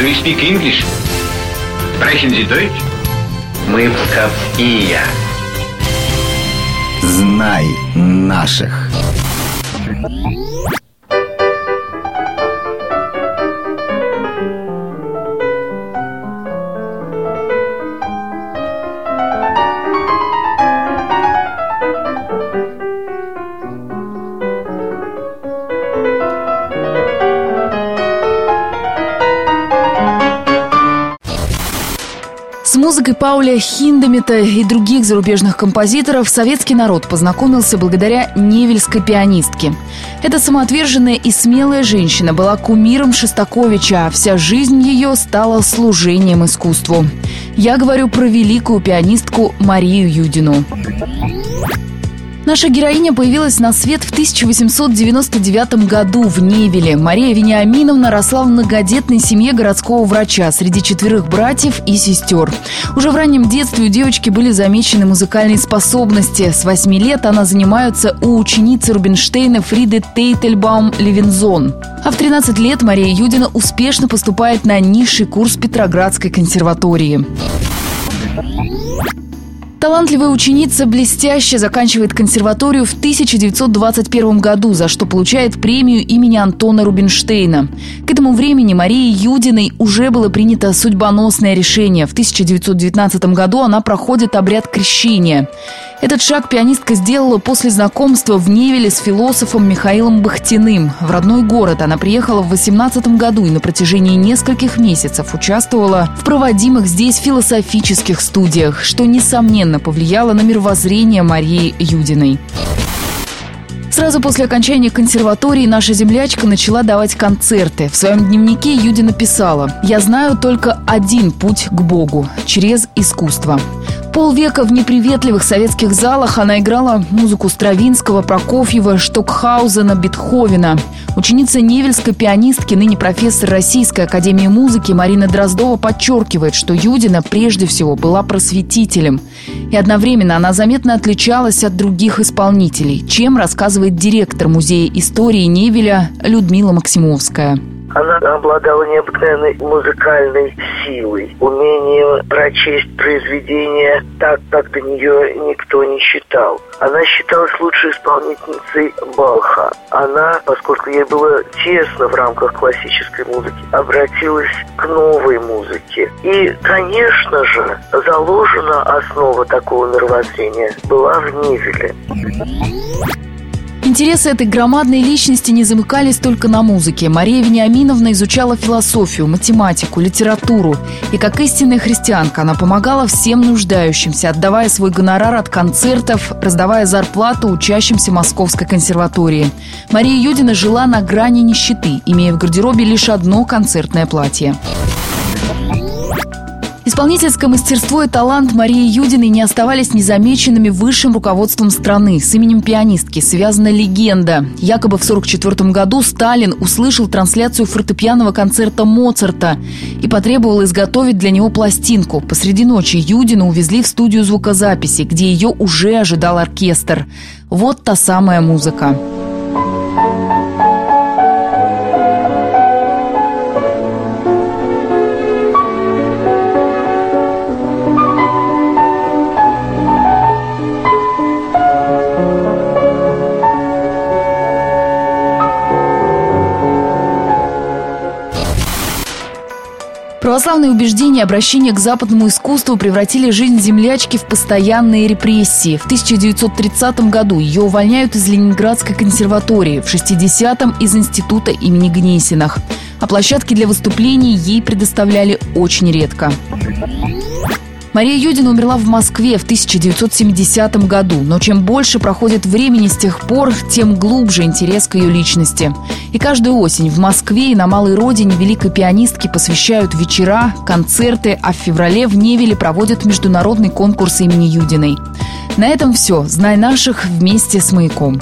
Do you speak English? Sprechen Sie Deutsch? Мы псковские. Знай наших. Музыкой Пауля Хиндемита и других зарубежных композиторов советский народ познакомился благодаря невельской пианистке. Эта самоотверженная и смелая женщина была кумиром Шостаковича, а вся жизнь ее стала служением искусству. Я говорю про великую пианистку Марию Юдину. Наша героиня появилась на свет в 1899 году в Невеле. Мария Вениаминовна росла в многодетной семье городского врача среди четверых братьев и сестер. Уже в раннем детстве у девочки были замечены музыкальные способности. С восьми лет она занимается у ученицы Рубинштейна Фриды Тейтельбаум-Левинзон. А в 13 лет Мария Юдина успешно поступает на низший курс Петроградской консерватории. Талантливая ученица блестяще заканчивает консерваторию в 1921 году, за что получает премию имени Антона Рубинштейна. К этому времени Марии Юдиной уже было принято судьбоносное решение. В 1919 году она проходит обряд крещения. Этот шаг пианистка сделала после знакомства в Невеле с философом Михаилом Бахтиным. В родной город она приехала в 18 году и на протяжении нескольких месяцев участвовала в проводимых здесь философических студиях, что, несомненно, повлияло на мировоззрение Марии Юдиной. Сразу после окончания консерватории наша землячка начала давать концерты. В своем дневнике Юди написала «Я знаю только один путь к Богу – через искусство». Полвека в неприветливых советских залах она играла музыку Стравинского, Прокофьева, Штокхаузена, Бетховена. Ученица Невельской пианистки, ныне профессор Российской академии музыки Марина Дроздова подчеркивает, что Юдина прежде всего была просветителем. И одновременно она заметно отличалась от других исполнителей, чем рассказывает директор Музея истории Невеля Людмила Максимовская. Она обладала необыкновенной музыкальной силой, умением прочесть произведение так, как до нее никто не считал. Она считалась лучшей исполнительницей Балха. Она, поскольку ей было тесно в рамках классической музыки, обратилась к новой музыке. И, конечно же, заложена основа такого мировоззрения была в Нивеле. Интересы этой громадной личности не замыкались только на музыке. Мария Вениаминовна изучала философию, математику, литературу. И как истинная христианка она помогала всем нуждающимся, отдавая свой гонорар от концертов, раздавая зарплату учащимся Московской консерватории. Мария Юдина жила на грани нищеты, имея в гардеробе лишь одно концертное платье. Исполнительское мастерство и талант Марии Юдиной не оставались незамеченными высшим руководством страны. С именем пианистки связана легенда. Якобы в 1944 году Сталин услышал трансляцию фортепианного концерта Моцарта и потребовал изготовить для него пластинку. Посреди ночи Юдину увезли в студию звукозаписи, где ее уже ожидал оркестр. Вот та самая музыка. Православные убеждения и обращение к западному искусству превратили жизнь землячки в постоянные репрессии. В 1930 году ее увольняют из Ленинградской консерватории, в 60-м из института имени Гнесиных. А площадки для выступлений ей предоставляли очень редко. Мария Юдина умерла в Москве в 1970 году, но чем больше проходит времени с тех пор, тем глубже интерес к ее личности. И каждую осень в Москве и на малой родине великой пианистки посвящают вечера, концерты, а в феврале в Невеле проводят международный конкурс имени Юдиной. На этом все. Знай наших вместе с «Маяком».